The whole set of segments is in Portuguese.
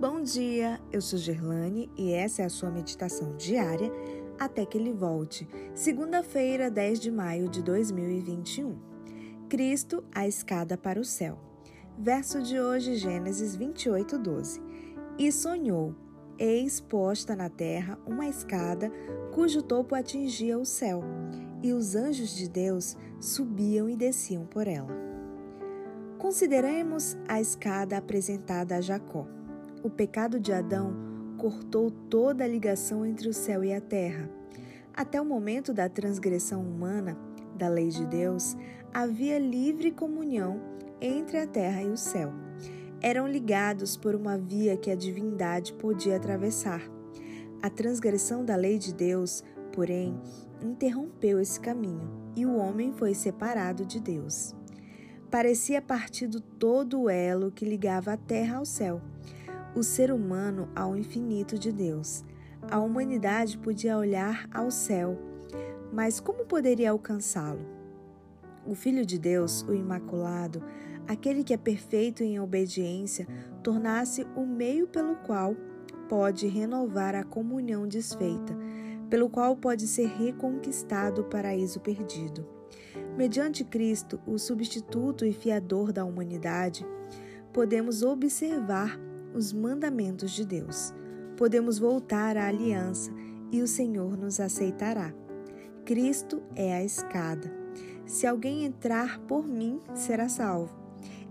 Bom dia, eu sou Gerlane e essa é a sua meditação diária até que ele volte. Segunda-feira, 10 de maio de 2021. Cristo, a escada para o céu. Verso de hoje, Gênesis 28, 12. E sonhou, eis posta na terra uma escada cujo topo atingia o céu, e os anjos de Deus subiam e desciam por ela. Consideremos a escada apresentada a Jacó. O pecado de Adão cortou toda a ligação entre o céu e a terra. Até o momento da transgressão humana da lei de Deus, havia livre comunhão entre a terra e o céu. Eram ligados por uma via que a divindade podia atravessar. A transgressão da lei de Deus, porém, interrompeu esse caminho e o homem foi separado de Deus. Parecia partido todo o elo que ligava a terra ao céu o ser humano ao infinito de Deus. A humanidade podia olhar ao céu, mas como poderia alcançá-lo? O Filho de Deus, o Imaculado, aquele que é perfeito em obediência, tornasse o meio pelo qual pode renovar a comunhão desfeita, pelo qual pode ser reconquistado o paraíso perdido. Mediante Cristo, o substituto e fiador da humanidade, podemos observar os mandamentos de Deus. Podemos voltar à aliança e o Senhor nos aceitará. Cristo é a escada. Se alguém entrar por mim, será salvo.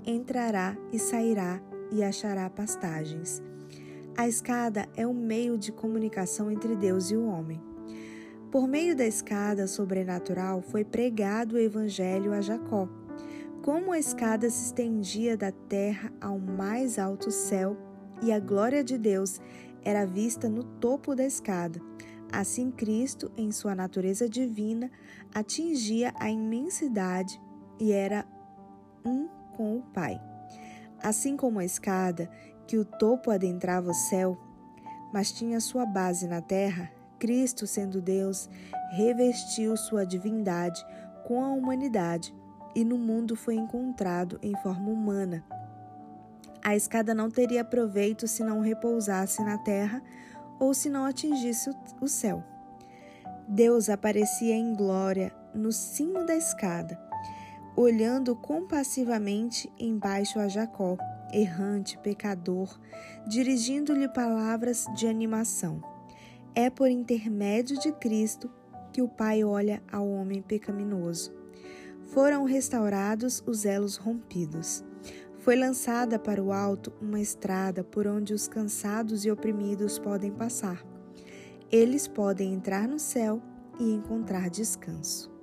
Entrará e sairá e achará pastagens. A escada é um meio de comunicação entre Deus e o homem. Por meio da escada sobrenatural foi pregado o evangelho a Jacó. Como a escada se estendia da terra ao mais alto céu, e a glória de Deus era vista no topo da escada. Assim, Cristo, em sua natureza divina, atingia a imensidade e era um com o Pai. Assim como a escada, que o topo adentrava o céu, mas tinha sua base na terra, Cristo, sendo Deus, revestiu sua divindade com a humanidade e no mundo foi encontrado em forma humana a escada não teria proveito se não repousasse na terra ou se não atingisse o céu. Deus aparecia em glória no cimo da escada, olhando compassivamente embaixo a Jacó, errante, pecador, dirigindo-lhe palavras de animação. É por intermédio de Cristo que o Pai olha ao homem pecaminoso. Foram restaurados os elos rompidos. Foi lançada para o alto uma estrada por onde os cansados e oprimidos podem passar. Eles podem entrar no céu e encontrar descanso.